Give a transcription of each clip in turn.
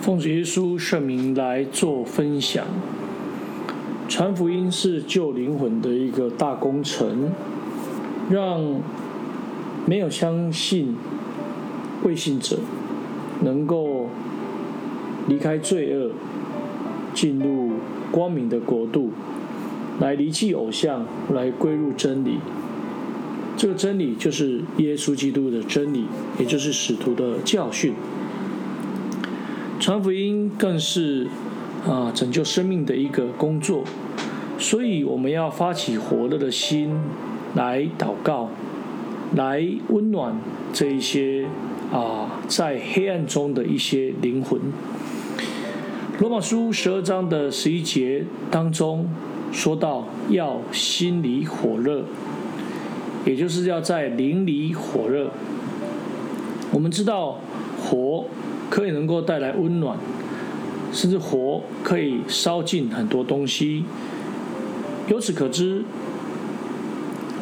奉主耶稣圣名来做分享。传福音是救灵魂的一个大工程，让没有相信未信者能够离开罪恶，进入光明的国度，来离弃偶像，来归入真理。这个真理就是耶稣基督的真理，也就是使徒的教训。传福音更是啊拯救生命的一个工作，所以我们要发起火热的心来祷告，来温暖这一些啊在黑暗中的一些灵魂。罗马书十二章的十一节当中说到，要心里火热，也就是要在灵里火热。我们知道火。可以能够带来温暖，甚至火可以烧尽很多东西。由此可知，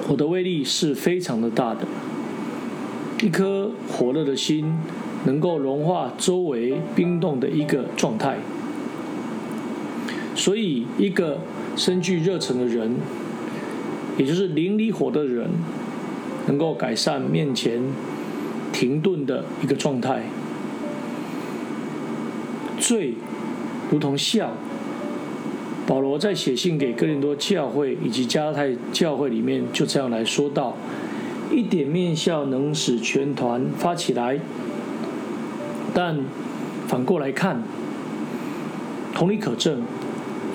火的威力是非常的大的。一颗火热的心，能够融化周围冰冻的一个状态。所以，一个身具热忱的人，也就是灵里火的人，能够改善面前停顿的一个状态。罪如同笑。保罗在写信给哥林多教会以及加拉太教会里面，就这样来说道：一点面笑能使全团发起来，但反过来看，同理可证，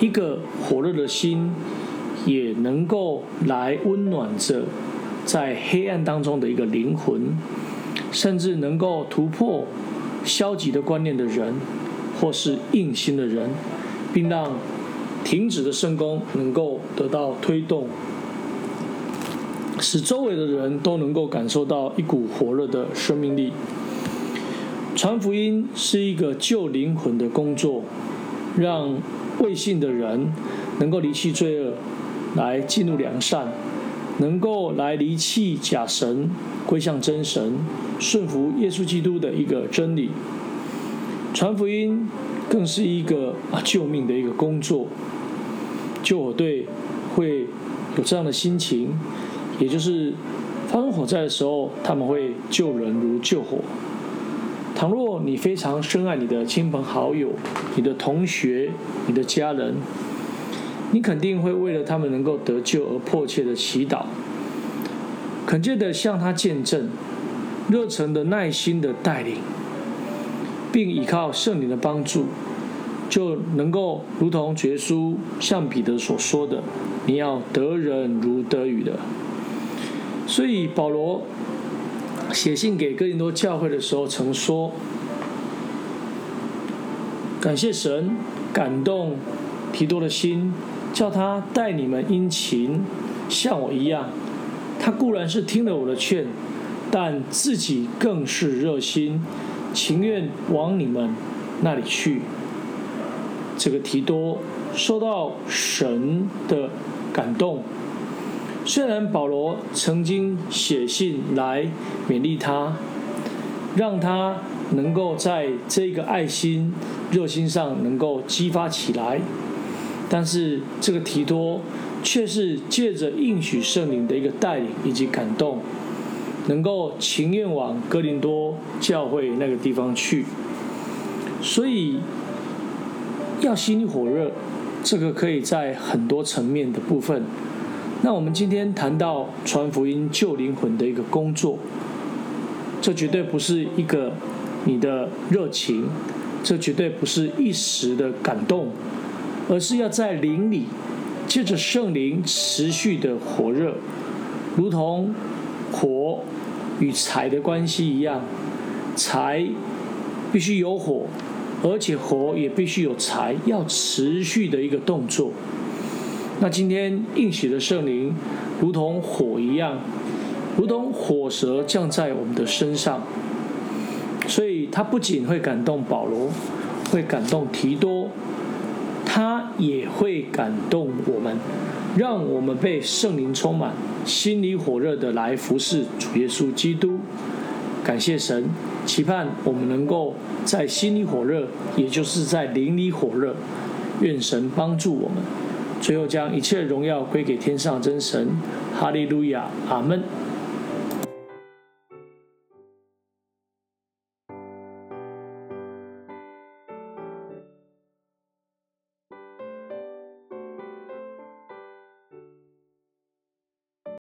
一个火热的心也能够来温暖着在黑暗当中的一个灵魂，甚至能够突破消极的观念的人。或是硬心的人，并让停止的圣工能够得到推动，使周围的人都能够感受到一股火热的生命力。传福音是一个救灵魂的工作，让未信的人能够离弃罪恶，来进入良善，能够来离弃假神，归向真神，顺服耶稣基督的一个真理。传福音更是一个啊救命的一个工作。救火队会有这样的心情，也就是发生火灾的时候，他们会救人如救火。倘若你非常深爱你的亲朋好友、你的同学、你的家人，你肯定会为了他们能够得救而迫切的祈祷，恳切的向他见证，热诚的、耐心的带领。并依靠圣灵的帮助，就能够如同绝书向彼得所说的：“你要得人如得鱼的。”所以保罗写信给哥林多教会的时候，曾说：“感谢神感动提多的心，叫他待你们殷勤，像我一样。他固然是听了我的劝，但自己更是热心。”情愿往你们那里去。这个提多受到神的感动，虽然保罗曾经写信来勉励他，让他能够在这个爱心、热心上能够激发起来，但是这个提多却是借着应许圣灵的一个带领以及感动。能够情愿往哥林多教会那个地方去，所以要心里火热，这个可以在很多层面的部分。那我们今天谈到传福音救灵魂的一个工作，这绝对不是一个你的热情，这绝对不是一时的感动，而是要在灵里借着圣灵持续的火热，如同。火与柴的关系一样，柴必须有火，而且火也必须有柴，要持续的一个动作。那今天应许的圣灵，如同火一样，如同火舌降在我们的身上，所以它不仅会感动保罗，会感动提多，他也会感动我们。让我们被圣灵充满，心里火热的来服侍主耶稣基督。感谢神，期盼我们能够在心里火热，也就是在灵里火热。愿神帮助我们，最后将一切荣耀归给天上真神。哈利路亚，阿门。